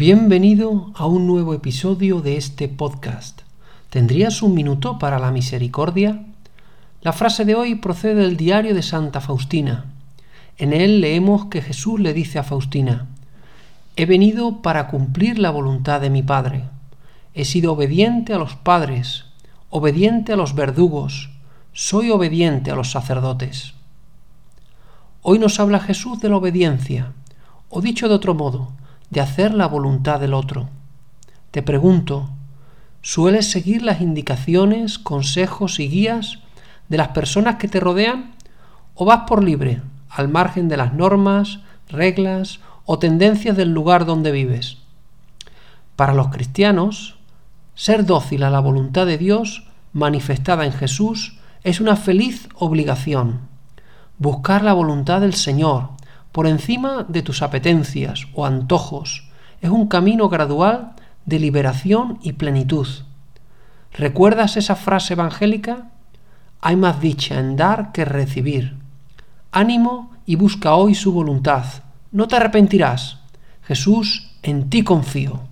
Bienvenido a un nuevo episodio de este podcast. ¿Tendrías un minuto para la misericordia? La frase de hoy procede del diario de Santa Faustina. En él leemos que Jesús le dice a Faustina, He venido para cumplir la voluntad de mi Padre. He sido obediente a los padres, obediente a los verdugos, soy obediente a los sacerdotes. Hoy nos habla Jesús de la obediencia, o dicho de otro modo, de hacer la voluntad del otro. Te pregunto, ¿sueles seguir las indicaciones, consejos y guías de las personas que te rodean o vas por libre, al margen de las normas, reglas o tendencias del lugar donde vives? Para los cristianos, ser dócil a la voluntad de Dios manifestada en Jesús es una feliz obligación. Buscar la voluntad del Señor por encima de tus apetencias o antojos. Es un camino gradual de liberación y plenitud. ¿Recuerdas esa frase evangélica? Hay más dicha en dar que recibir. Ánimo y busca hoy su voluntad. No te arrepentirás. Jesús, en ti confío.